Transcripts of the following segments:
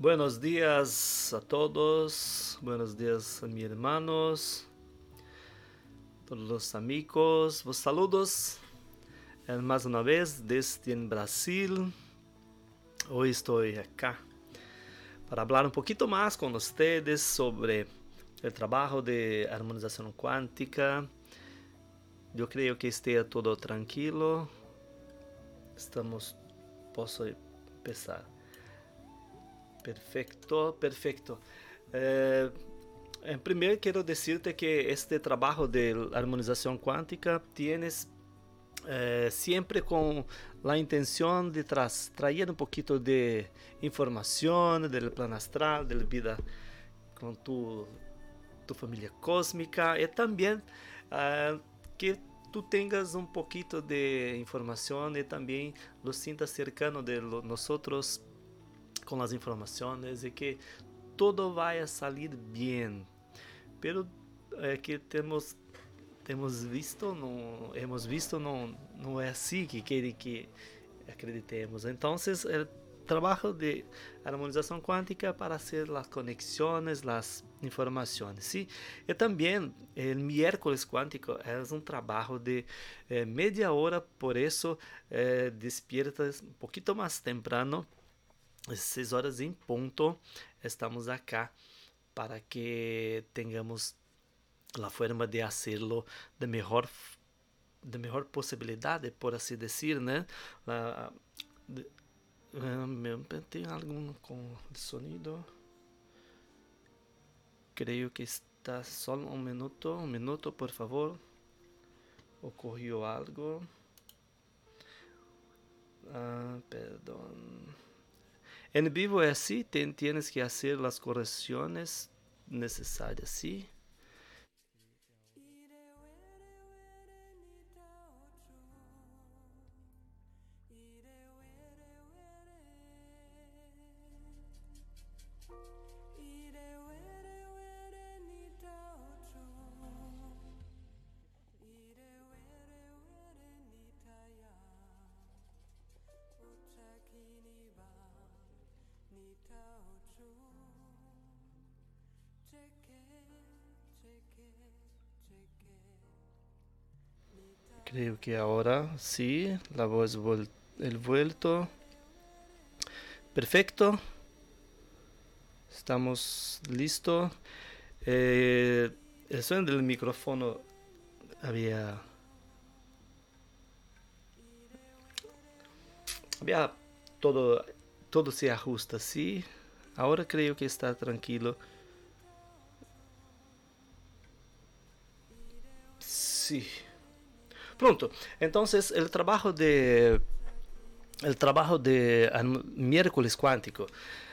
Buenos días a todos, buenos días a mis hermanos, todos los amigos, vos saludos más una vez desde Brasil. Hoy estoy acá para hablar un poquito más con ustedes sobre el trabajo de armonización cuántica. Yo creo que esté todo tranquilo. Estamos, posso empezar. Perfecto, perfecto. Eh, en primer quiero decirte que este trabajo de armonización cuántica tienes eh, siempre con la intención de tras, traer un poquito de información del plan astral, de la vida con tu, tu familia cósmica y también uh, que tú tengas un poquito de información y también lo sientas cercano de nosotros con las informaciones y que todo vaya a salir bien. Pero eh, que tenemos temos visto, não hemos visto, não, não é assim que querem que acreditemos. Então, o trabalho de harmonização quântica para fazer as conexões, as informações. ¿sí? E também, o miércoles quântico é um trabalho de eh, meia hora, por isso eh, despiertas um pouquinho mais temprano, 6 horas em ponto, estamos acá para que tenhamos la forma de hacerlo de mejor de mejor posibilidad por así decir né? De, um, tem algum com sonido? Creio que está só um minuto um minuto por favor. Ocorreu algo? Ah, perdão en vivo é assim tienes que hacer las correcciones necesarias ¿sí? Creo que ahora sí, la voz el vuelto. Perfecto. Estamos listos. Eh, el sonido del micrófono había había todo todo se ajusta así. Ahora creo que está tranquilo. Sí. Pronto. Entonces, el trabajo de el trabajo de miércoles cuántico.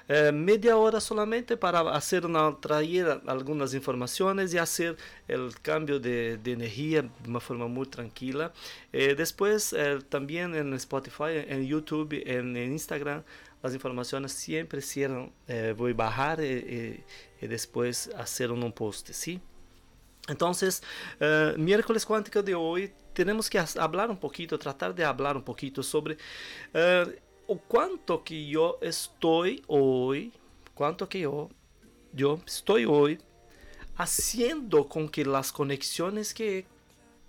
Eh, media hora solamente para hacer una, traer algunas informaciones y hacer el cambio de, de energía de una forma muy tranquila. Eh, después eh, también en Spotify, en YouTube, en, en, Instagram, las informaciones siempre cierran. voy a bajar y, y, después hacer un post, ¿sí? Entonces, miércoles cuántico de hoy tenemos que hablar un poquito, tratar de hablar un poquito sobre uh, o cuánto que yo estoy hoy, cuánto que yo, yo estoy hoy haciendo con que las conexiones que he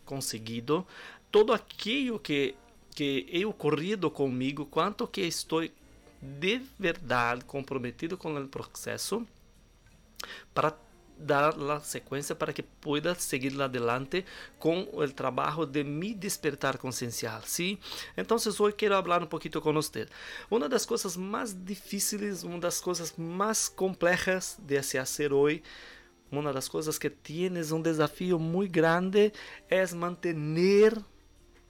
conseguido, todo aquello que, que he ocurrido conmigo, cuánto que estoy de verdade comprometido com o processo para dar la secuencia para que pueda seguir adelante con el trabajo de mi despertar conciencial, ¿sí? Entonces hoy quiero hablar un poquito con usted. Una de las cosas más difíciles, una de las cosas más complejas de se hacer hoy, una de las cosas que tienes un desafío muy grande es mantener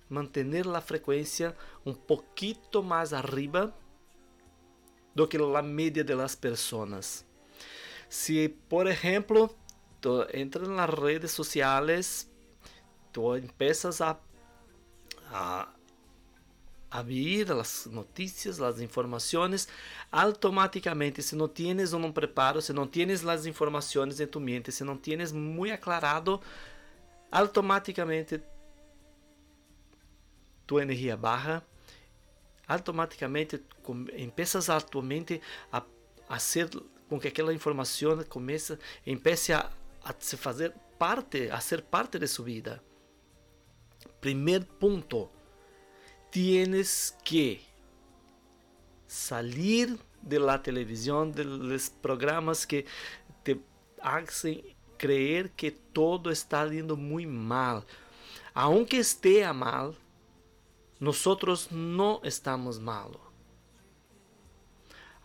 mantener la frecuencia un poquito más arriba do que la media de las personas. Se, por exemplo, tu entra nas redes sociais, tu empiezas a, a, a ver as notícias, as informações, automaticamente, se não tienes um preparo, se não tienes as informações em tu mente, se não tienes muito aclarado, automaticamente tu energia barra, automaticamente empiezas a tu mente a hacer com que aquela informação comece, empiece a, a se fazer parte, a ser parte de sua vida. Primeiro ponto, tienes que salir de la televisión, de programas que te hacen creer que todo está yendo muy mal. Aunque esté mal, nosotros no estamos mal.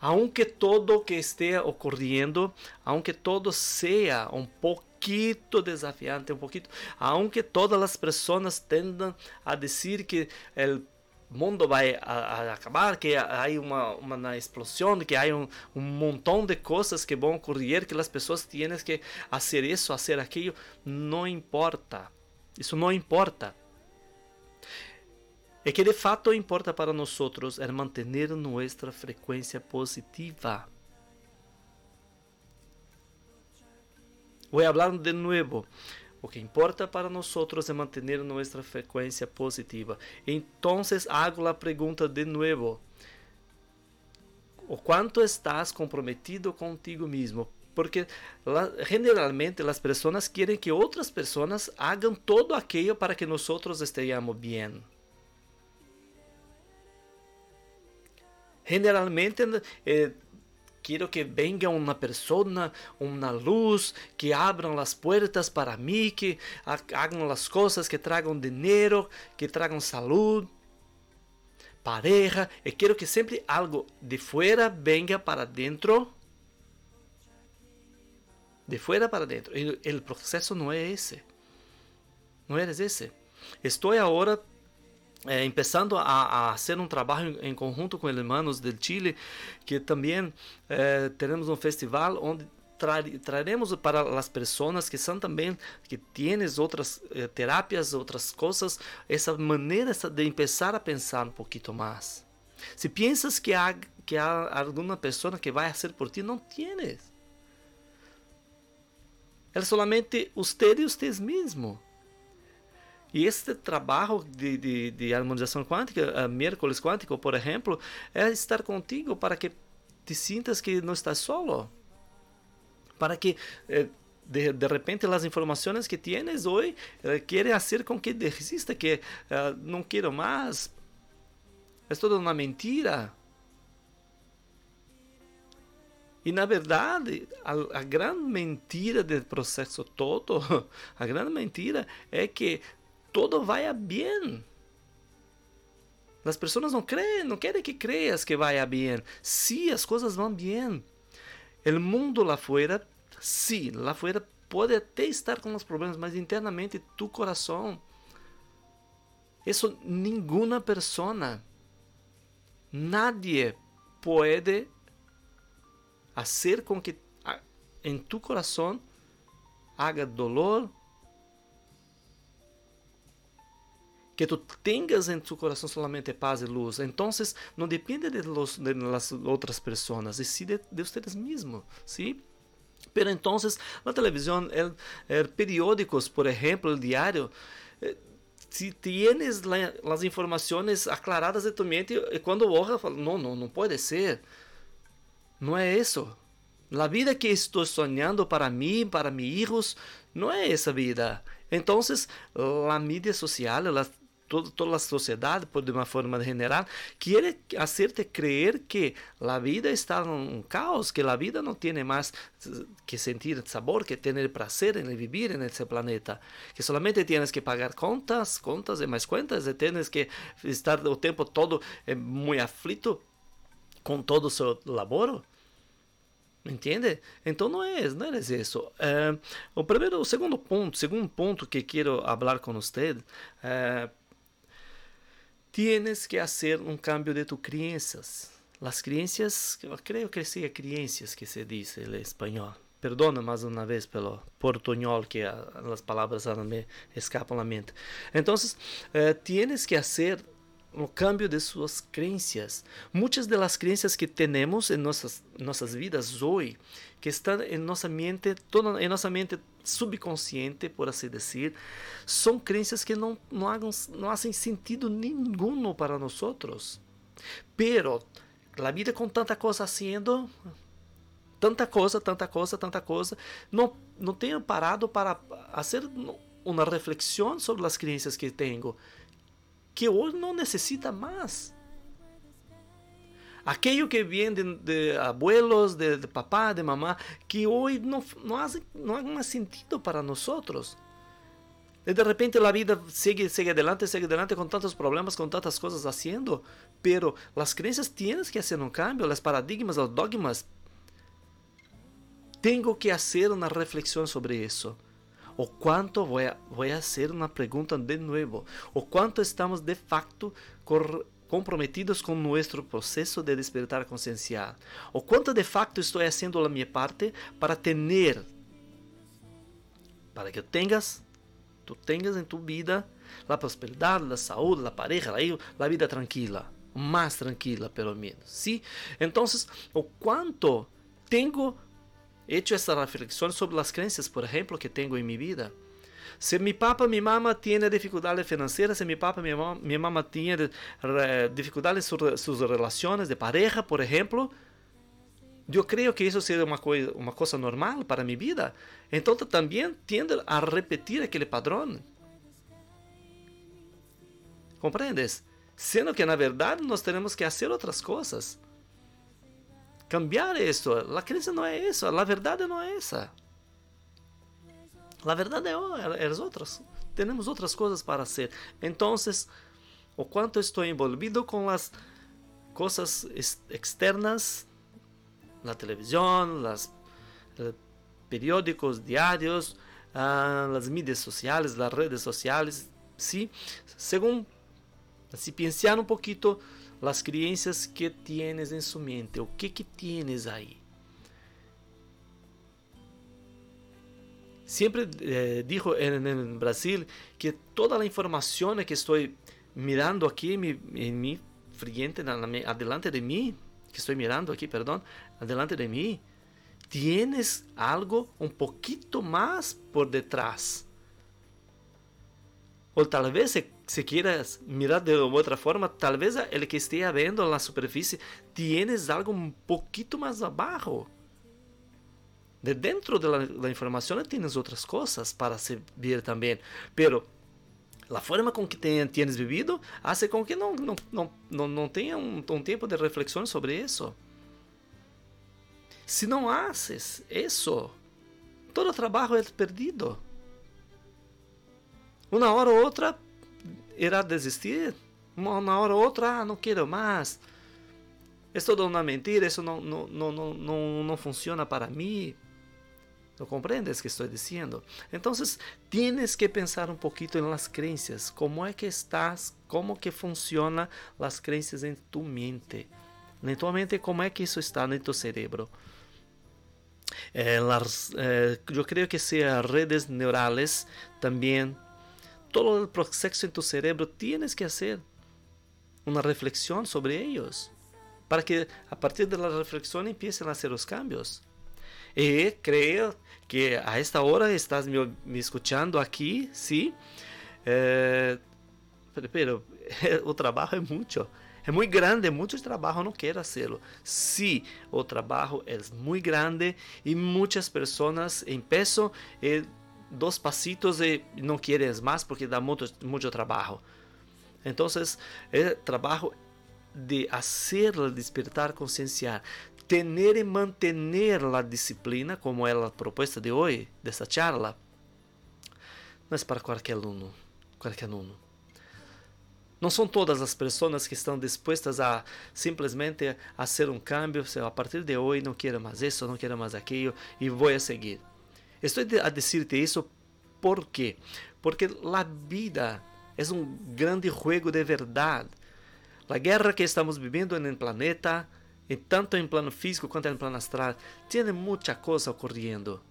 Aunque todo que esté ocurriendo, aunque todo sea un poquito desafiante, un poquito, aunque todas las personas tendan a decir que el mundo vai a, a acabar, que há uma, uma explosão, que há um, um montão de coisas que vão ocorrer, que as pessoas têm que fazer isso, fazer aquilo, não importa. Isso não importa. É que de fato importa para nós é manter nossa frequência positiva. Vou falar de novo. O que importa para nós é manter nossa frequência positiva. Então, hago a pergunta de novo. O quanto estás comprometido contigo mesmo? Porque generalmente as pessoas querem que outras pessoas hagam todo aquilo para que nós estejamos bem. Generalmente eh, que venga una persona, una luz, que abran las puertas para mí, que hagan las cosas que traigan dinero, que traigan salud, pareja. Y quiero que siempre algo de fuera venga para dentro. De fuera para dentro. El, el proceso no es ese. No es ese. Estoy ahora é, começando a, a fazer um trabalho em conjunto com irmãos do Chile, que também é, teremos um festival onde traremos para as pessoas que são também que têm outras eh, terapias, outras coisas, essa maneira de começar a pensar um pouquinho mais. Se pensas que há que há alguma pessoa que vai fazer por ti, não tienes. É somente você e você mesmo. E este trabalho de, de, de harmonização quântica, uh, miércoles quântico, por exemplo, é estar contigo para que te sintas que não estás solo. Para que eh, de, de repente as informações que tienes hoje eh, querem fazer com que desista, que uh, não quero mais. É toda uma mentira. E na verdade, a, a, grande mentira do processo todo, a grande mentira é que todo vaya bien. Las personas no creen, no quieren que creas que vaya bien. Sí, as coisas vão bem. El mundo lá fora, sí, lá fora pode até estar com os problemas, mas internamente tu coração, isso nenhuma persona, nadie pode fazer com que em tu coração haga dolor, que tu tengas en tu corazón solamente paz y luz. Entonces, no depende de, los, de las otras personas, y sí de, de mismos, ¿sí? Pero entonces, la televisión, el, el periódicos, por ejemplo, el diario, eh, si tienes la, las informaciones aclaradas de tu mente, cuando borra, no, no, no puede ser. No es eso. La vida que estou sonhando para mim, para meus hijos, não é essa vida. Então, a mídia social, toda, toda a sociedade, por de uma forma general, quer hacerte creer que a vida está um caos, que a vida não tem mais que sentir sabor, que ter prazer em viver nesse planeta, que solamente tienes que pagar contas, contas e mais contas, e tienes que estar o tempo todo eh, muito aflito com todo o seu laboro. Entende? Então não é, não é isso. É, o primeiro, o segundo ponto, segundo ponto que quero falar com você, é, tienes que hacer un cambio de tus creencias. Las creencias, creo que sea creencias que se dice en español. Perdona más una vez pelo portuñol que las palabras me escapan la mente. Entonces, eh, tienes que hacer um cambio de suas crenças. Muitas das crenças que temos em nossas nossas vidas hoje, que estão em nossa mente, toda em nossa mente subconsciente, por assim dizer, são crenças que não não hagam, não fazem sentido nenhum para nós outros. Pero a vida com tanta coisa sendo, tanta coisa, tanta coisa, tanta coisa. Não, não tenho parado para fazer uma reflexão sobre as crenças que tenho, que hoje não necessita mais. Aquello que vem de, de abuelos, de, de, papá, de mamá, que hoje não, não, hace, não há mais sentido para nós. E de repente a vida sigue, sigue adelante, sigue adelante com tantos problemas, com tantas coisas haciendo, pero as crenças tienes que fazer um cambio, os paradigmas, os dogmas. Tenho que fazer uma reflexão sobre isso. O quanto vou a, vou a fazer uma pergunta de novo. O quanto estamos de facto comprometidos com nosso processo de despertar consciencial. O quanto de facto estou fazendo a minha parte para ter, para que tenhas tú tengas en tu vida la prosperidad, la salud, la pareja, la vida tranquila, más tranquila pelo menos, ¿sí? Entonces, o cuánto tengo hecho esta reflexión sobre las creencias, por ejemplo, que tengo en mi vida. Si mi papá, mi mamá tiene dificultades financieras, si mi papá, mi mamá, mi mamá tiene dificultades en sus relaciones de pareja, por ejemplo, eu creio que isso seria uma coisa, uma coisa normal para minha vida. Então também tendo a repetir aquele padrão. Compreendes? Sendo que na verdade nós temos que fazer outras coisas. Cambiar isso. A crença não é isso. A verdade não é essa. A verdade é as outras. Temos outras coisas para fazer. Então, o quanto estou envolvido com as coisas externas la televisión, los eh, periódicos diarios, ah, las mídias sociales, las redes sociales, ¿sí? Según, si pensar un poquito las creencias que tienes en su mente, o que que tienes ahí. Siempre eh, dijo en, Brasil que toda la información que estoy mirando aquí en mi, en mi frente, adelante de mí, que estoy mirando aquí, perdón, adelante de mí, tienes algo un poquito más por detrás. O tal vez se quieras mirar de otra forma, tal vez el que esté viendo en la superficie, tienes algo un poquito más abajo. De dentro de la, la información tienes otras cosas para ver también. Pero a forma com que ten, tienes vivido hace com que não, não, não, não, não tenha um, um tempo de reflexão sobre isso. Se não haces isso, todo o trabalho é perdido. Uma hora ou outra irá desistir. Uma hora ou outra, ah, não quero mais. É toda uma mentira, isso não, não, não, não, não funciona para mim. ¿Lo comprendes que estoy diciendo? Entonces, tienes que pensar un poquito en las creencias. ¿Cómo es que estás? ¿Cómo que funciona las creencias en tu mente? En tu mente, ¿cómo es que eso está en tu cerebro? Eh, las, eh, yo creo que sea redes neurales también. Todo el proceso en tu cerebro tienes que hacer una reflexión sobre ellos. Para que a partir de la reflexión empiecen a hacer los cambios. Y creo que a esta hora estás me, me aqui, sim. É, pero o trabalho é muito. É muito grande, muito trabalho, não quero fazê-lo. Sim, o trabalho é muito grande e muitas pessoas empiezam e dois pasitos e não querem mais porque dá muito, muito trabalho. Então, é trabalho de fazer despertar conscienciar, tener y mantener la disciplina, como es la propuesta de hoy, de esta charla, no es para cualquier alumno, cualquier alumno. Não são todas as pessoas que estão dispostas a simplesmente fazer um cambio. A partir de hoje não quero mais isso, não quero mais aquilo e vou a seguir. Estou a dizer-te isso por quê? Porque a vida é um grande jogo de verdade. A guerra que estamos vivendo no planeta e tanto em plano físico quanto em plano astral, tem muita coisa ocorrendo.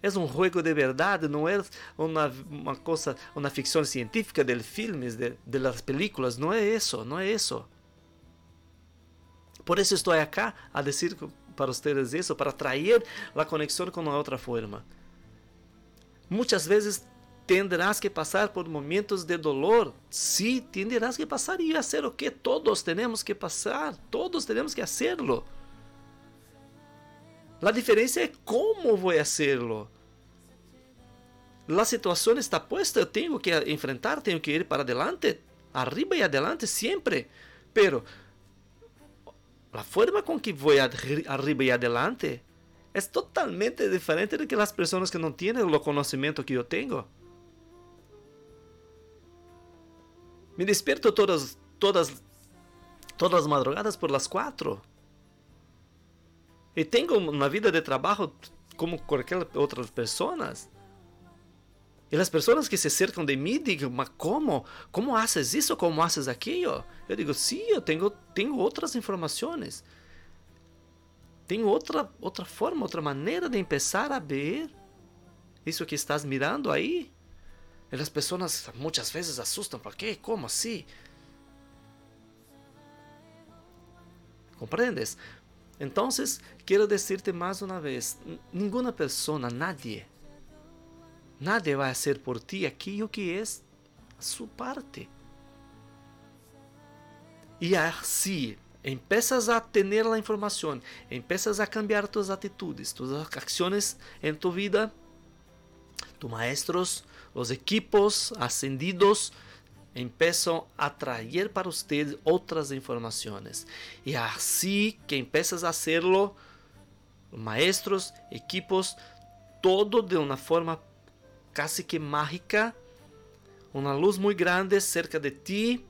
É um jogo de verdade, não é uma, coisa, uma ficção científica de filmes, de, las películas, não é isso, não é isso. Por isso estou aqui a dizer para vocês isso, para trazer a conexão com uma outra forma. Muitas vezes tendrás que passar por momentos de dolor. Sí, tendrás que passar e fazer o que todos temos que passar. Todos temos que hacerlo. La diferencia es cómo voy a hacerlo. La situación está puesta, yo tengo que enfrentar, tengo que ir para adelante, arriba y adelante siempre. Pero la forma con que voy arriba y adelante es totalmente diferente de que las personas que no tienen el conocimiento que yo tengo. Me despierto todas, todas, todas las madrugadas por las cuatro. Y tengo una vida de trabajo como cualquier otras personas. Y las personas que se acercan de mí digan, ¿cómo? ¿Cómo haces eso? ¿Cómo haces aquello? Yo digo, sí, yo tengo, tengo otras informaciones. Tengo otra, otra forma, otra manera de empezar a ver eso que estás mirando ahí. Las personas muchas veces asustan, ¿por qué? ¿Cómo así? ¿Comprendes? Entonces, quiero decirte más una vez, ninguna persona, nadie, nadie va a hacer por ti aquello que es su parte. Y así empiezas a tener la información, empiezas a cambiar tus actitudes, tus acciones en tu vida, tus maestros, los equipos ascendidos, empiezan a traer para usted otras informaciones. Y así que empiezas a hacerlo, maestros, equipos, todo de una forma casi que mágica, una luz muy grande cerca de ti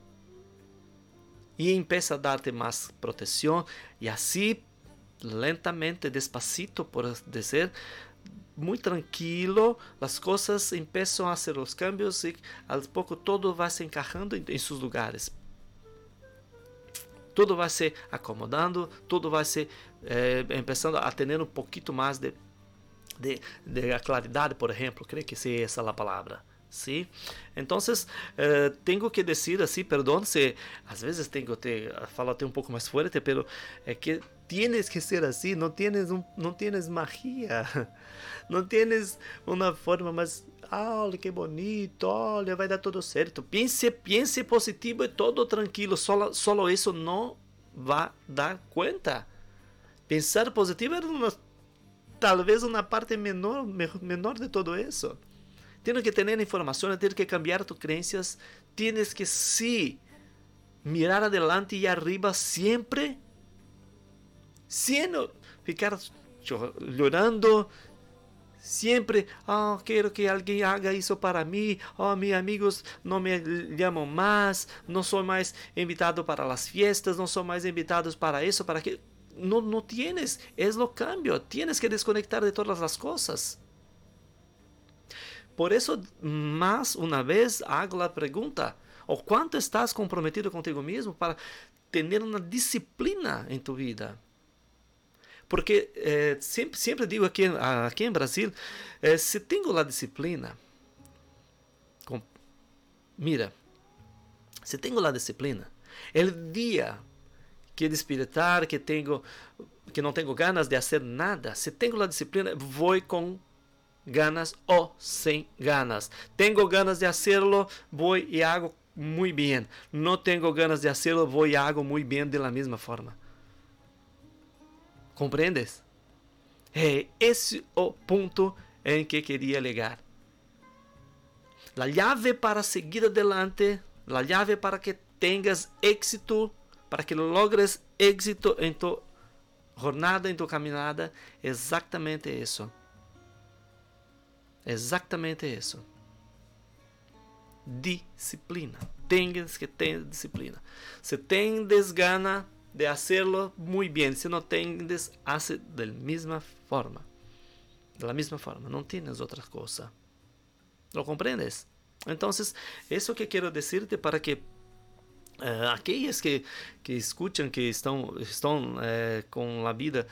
y empieza a darte más protección y así lentamente, despacito, por decir, muy tranquilo, las cosas empiezan a hacer los cambios y al poco todo va se encajando en, sus lugares. Todo va se acomodando, todo va se eh, empezando a tener un poquito más de, de, de claridad, por ejemplo, creo que sí, esa es la palabra. ¿sí? Entonces, eh, tengo que decir así, perdón si a veces tengo que falarte un poco más fuerte, pero es que tienes que ser así, no tienes, no tienes magia, no tienes una forma más, olha que bonito, olha, vai dar todo certo. Piense, piense positivo y todo tranquilo, solo, solo eso no va a dar cuenta. Pensar positivo una, tal vez una parte menor, menor de todo eso. Tienes que tener información, tienes que cambiar tus creencias, tienes que sí mirar adelante y arriba siempre, siendo ficar llorando, siempre, oh, quiero que alguien haga eso para mí, oh, mis amigos no me llaman más, no soy más invitado para las fiestas, no soy más invitados para eso, para que no, no tienes, es lo cambio, tienes que desconectar de todas las cosas. Por eso, más una vez hago la pregunta, ¿o cuánto estás comprometido contigo mismo para tener una disciplina en tu vida? Porque eh, siempre, siempre, digo aquí, aquí en Brasil, eh, si tengo la disciplina, com, mira, si tengo la disciplina, el día que despertar, que tengo, que no tengo ganas de hacer nada, si tengo la disciplina, voy con ganas o sin ganas. Tengo ganas de hacerlo, voy y hago muy bien. No tengo ganas de hacerlo, voy y hago muy bien de la misma forma. ¿Comprendes? É esse o ponto em que queria ligar. La llave para seguir adelante, la llave para que tengas éxito, para que logres éxito em tu jornada, em tu caminhada, exatamente isso. Exatamente isso. Disciplina. Tens que ter disciplina. Se tens gana de hacerlo muy bien, si no tienes, hace de la misma forma. De la misma forma, no tienes otra cosa. ¿Lo comprendes? Entonces, eso que quiero decirte para que uh, aquellos que, que escuchan, que están, están uh, con la vida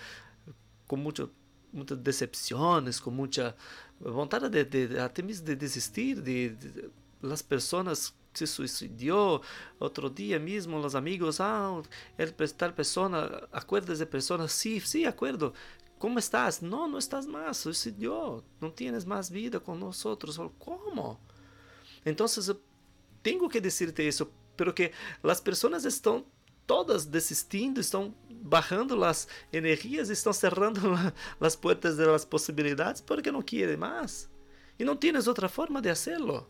con mucho, muchas decepciones, con mucha vontade de, de, mesmo de desistir, de, de, las personas se suicidó, otro día mismo los amigos, ah, el, tal persona, acuerdas de personas, sí, sí, acuerdo, ¿cómo estás? No, no estás más, suicidió, no tienes más vida con nosotros, ¿cómo? Entonces, tengo que decirte eso, pero que las personas están todas desistindo, estão barrando as energias, estão cerrando as portas das possibilidades porque não querem mais. E não tens outra forma de hacerlo.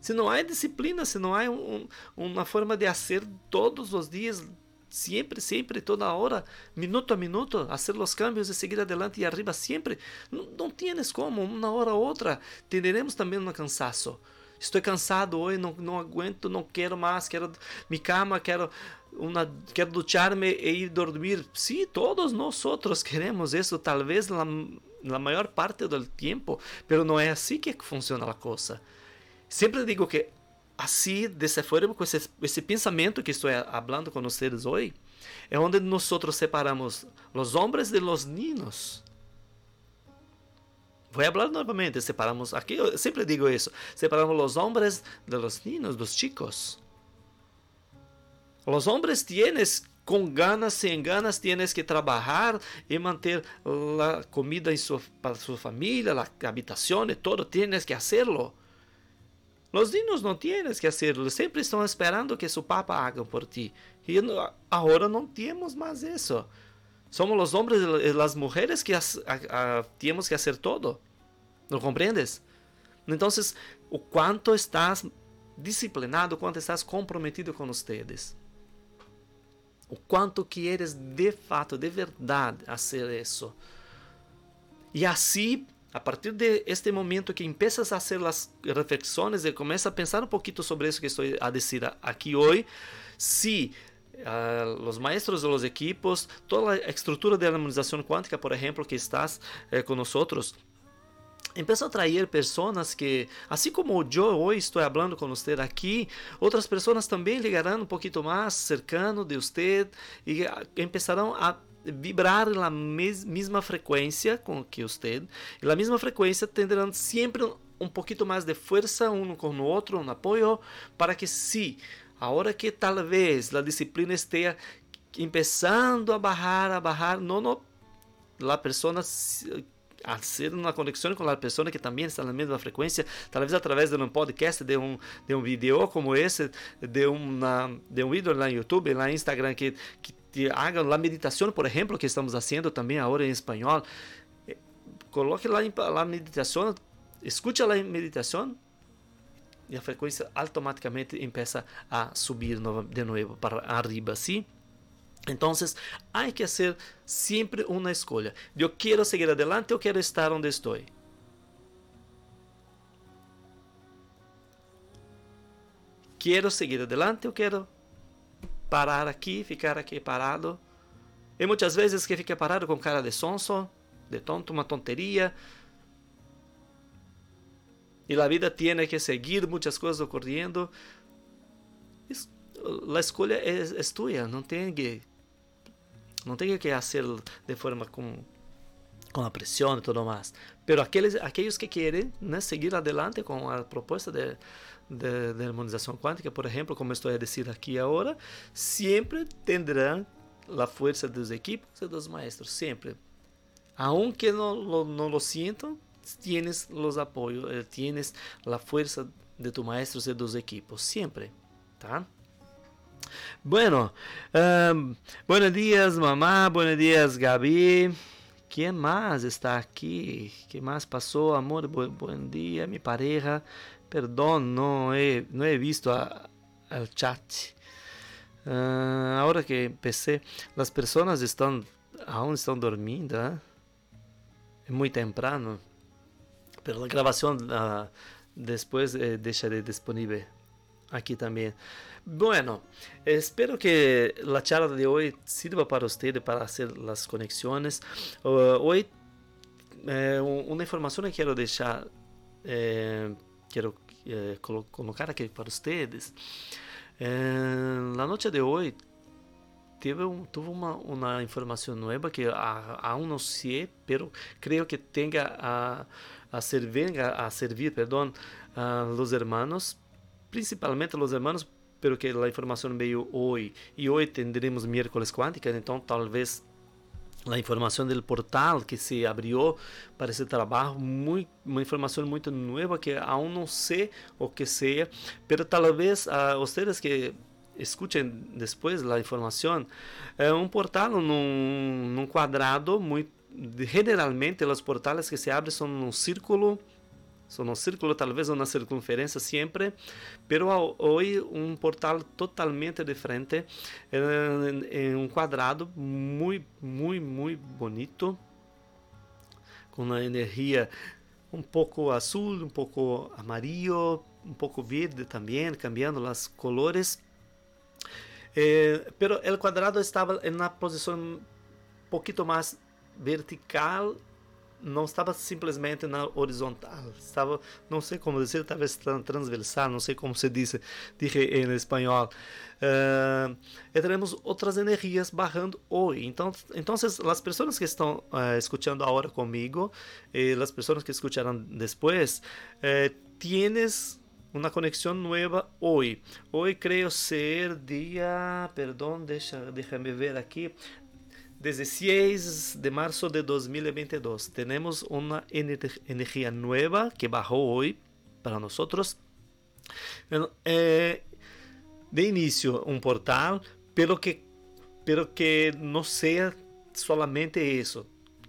Se não há disciplina, se não há um, uma forma de fazer todos os dias, sempre, sempre, toda hora, minuto a minuto, fazer os cambios e seguir adelante e arriba sempre, não, não tienes como, uma hora ou outra, teremos também um cansaço. Estou cansado hoje, não, não aguento, não quero mais, quero me cama, quero uma, quero duchar-me e ir dormir. Sim, sí, todos nós outros queremos isso, talvez na maior parte do tempo, mas não é assim que funciona a coisa. Sempre digo que assim, dessa forma, com esse, pensamento que estou falando vocês hoje, é onde nós separamos os homens de los niños. Vou falar novamente, separamos, aqui eu sempre digo isso, separamos os homens de los niños, dos chicos. Os homens tienes com ganas, sem ganas, tienes que trabalhar e manter a comida em sua, para sua família, a habitação e todo, tienes que hacerlo. Os niños não tienes que hacerlo, sempre estão esperando que su papa haga por ti. E agora não temos mais isso. Somos os homens e as mulheres que a, a, temos que fazer todo. ¿Não compreendes? Então, o quanto estás disciplinado, quanto estás comprometido com vocês. O quanto queres de fato, de verdade, fazer isso. E assim, a partir de este momento que empiezas a fazer as reflexões e começas a pensar um pouquinho sobre isso que estou a dizer aqui hoje, se uh, os maestros de los equipos, toda a estrutura de harmonização quântica, por exemplo, que estás eh, com nós outros, Empezó a trazer pessoas que, assim como eu hoje estou falando com você aqui, outras pessoas também ligarão um pouquinho mais cercano de você e começarão a vibrar na mesma frequência com que você. E na mesma frequência terão sempre um pouquinho mais de força um com o outro, um apoio, para que se a hora que talvez a disciplina esteja começando a barrar, a barrar, não, não, a pessoa hacer una conexión con la persona que también está en la misma frecuencia, tal vez a través de un podcast, de un, de un video como ese, de, una, de un video en YouTube, en Instagram, que, que te haga la meditación, por ejemplo, que estamos haciendo también ahora en español. Eh, coloque la, la meditación, escucha la meditación y a frecuencia automáticamente empieza a subir de nuevo para arriba, ¿sí? Então, há que fazer sempre uma escolha. Eu quero seguir adelante ou quero estar onde estou? Quero seguir adelante ou quero parar aqui, ficar aqui parado? E muitas vezes que fica parado com cara de sonso, de tonto, uma tonteria. E a vida tem que seguir, muitas coisas ocorrendo. A escolha é, é tua, não tem que não tem que fazer de forma com com a pressão e tudo mais. Pero aqueles, aqueles que querem né, seguir adelante com a proposta de, de, de, harmonização quântica, por exemplo, como estou a dizer aqui agora, sempre terão a força dos equipos e dos maestros, sempre. Aunque não, não lo sintam, tienes os apoios, eh, tienes a força de tus maestros e dos equipos, sempre, tá? Bueno, um, buenos días mamá, buenos días Gabi. ¿Quién más está aquí? ¿Qué más pasó, amor? Bu buen día, mi pareja. Perdón, no he, no he visto a, al chat. Uh, ahora que empecé, las personas están, aún están dormindo. ¿eh? Es muy temprano. Pero la grabación uh, después eh, dejaré disponible aquí también. Bueno, espero que la charla de hoy sirva para usted para hacer las conexiones. Uh, hoy eh, una información que quiero dejar, quiero eh, colocar aquí para ustedes. la noche de hoy tuve, un, tuve una, una, información nueva que aún no sé, pero creo que tenga a, a servir, a, a servir perdón, a los hermanos, principalmente los hermanos pero que a informação veio hoje e hoje tendremos miércoles quântica, então talvez a informação do portal que se abriu para esse trabalho, muito, uma informação muito nova que aún não sei o que seja, mas talvez a uh, que escutem depois a informação, é um portal num, num quadrado muito generalmente os portais que se abrem são num círculo são um círculo talvez uma circunferência sempre. Pero hoje um portal totalmente diferente. Em um quadrado muito muito muito bonito. Com uma energia um pouco azul um pouco amarillo um pouco verde também cambiando as colores. Eh, pero el cuadrado estaba en una posición un más vertical, não estava simplesmente na horizontal, estava, não sei como dizer, talvez transversal, não sei como se diz, em espanhol. Uh, e teremos outras energias barrando hoje. Então, então as pessoas que estão uh, escutando agora comigo e as pessoas que escutarão depois, uh, tienes una conexión nueva hoy. Hoy creo ser día, perdón, deja, déjame ver aquí, 16 de marzo de 2022. Tenemos una energía nueva que bajó hoy para nosotros. Eh, de inicio, un portal, pero que, pero que no sea solamente eso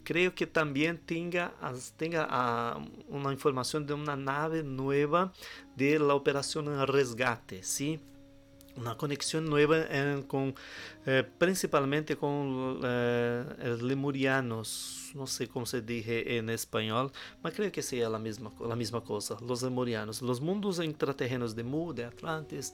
creio que também tenha, tenha a, uma informação de uma nave nova de la operação resgate, sim? Uma conexão nova eh, com, eh, principalmente com eh, os lemurianos, não sei como se diz em espanhol, mas creio que seja a mesma, a mesma coisa. Os lemurianos, os mundos intraterrenos de Mu, de Atlantis,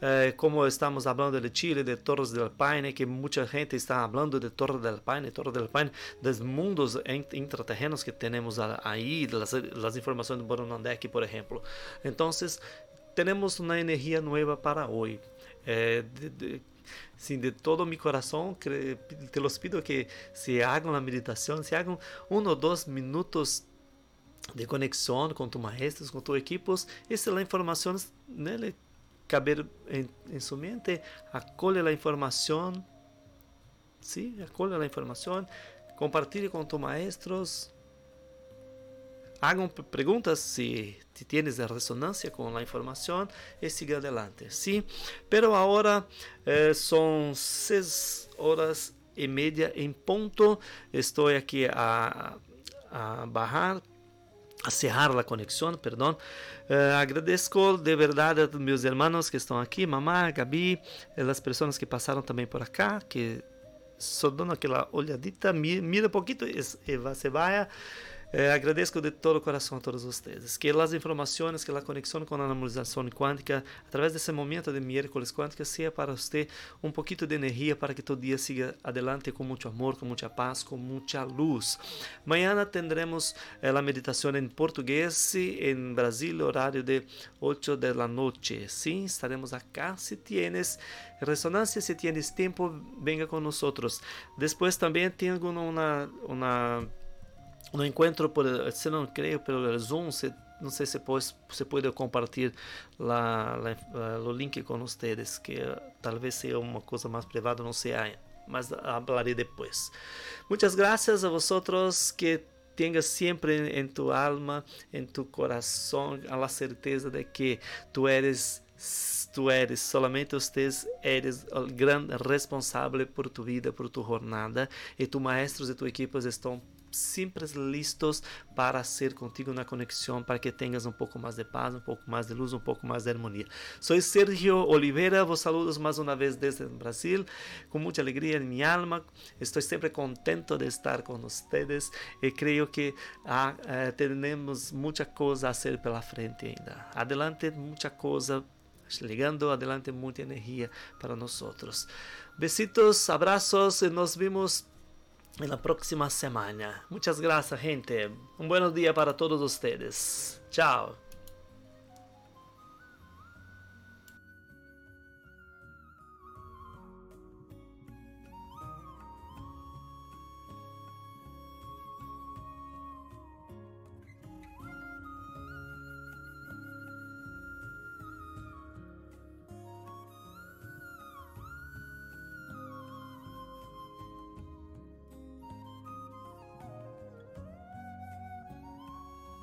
eh, como estamos falando de Chile, de Torres del Paine, que muita gente está falando de Torres del Paine, Torres del Paine, dos mundos intraterrenos que temos aí, as, as informações de Boronandek, por exemplo. Então, temos uma energia nova para hoje. Eh, de, de, de todo meu coração, te los pido que se hagam a meditação, se hagam um ou dois minutos de conexão com tu maestros, com tu equipos, e se a informação nele caber em, em sua mente, acolhe a informação, sim, acolhe a informação, compartilhe com tu maestros, Hagan preguntas si, si tienes resonancia con la información y sigue adelante. ¿sí? Pero ahora eh, son seis horas y media en punto. Estoy aquí a, a bajar a cerrar a conexão, perdão. Uh, agradeço de verdade a meus irmãos que estão aqui, mamá, Gabi, as pessoas que passaram também por acá, que só dando aquela olhadita, mira um pouquinho e, e se vai. Eh, agradeço de todo coração a todos vocês. Que as informações, que a conexão com a harmonização quântica, através desse momento de miércoles quântica, seja para você um pouquinho de energia para que todo dia siga adelante com muito amor, com muita paz, com muita luz. Amanhã teremos eh, a meditação em português em Brasil, horário de 8 da noite. Sim, estaremos acá. Se tienes ressonância, se tienes tempo, venga com nós. Depois também tenho uma, uma no encuentro por se não creio pelo Zoom se, não sei se pode se pode compartilhar lá, o link com vocês que talvez seja uma coisa mais privada não sei mas falarei depois. Muitas graças a vosotros que tengas sempre em tu alma em tu coração a certeza de que tu eres tu eres, solamente ustedes eres o grande responsável por tu vida, por tu jornada, e tu maestros e tu equipos estão sempre listos para ser contigo na conexão, para que tenhas um pouco mais de paz, um pouco mais de luz, um pouco mais de harmonia. Sou Sergio Oliveira, vos saludos mais uma vez desde o Brasil, com muita alegria em minha alma. Estou sempre contento de estar com vocês e creio que ah, eh, temos muita coisa a ser pela frente ainda. Adelante, muita coisa chegando adelante muita energia para nós. Besitos, abraços e nos vemos en la próxima semana. Muchas gracias, gente. Un buen día para todos ustedes. Chao.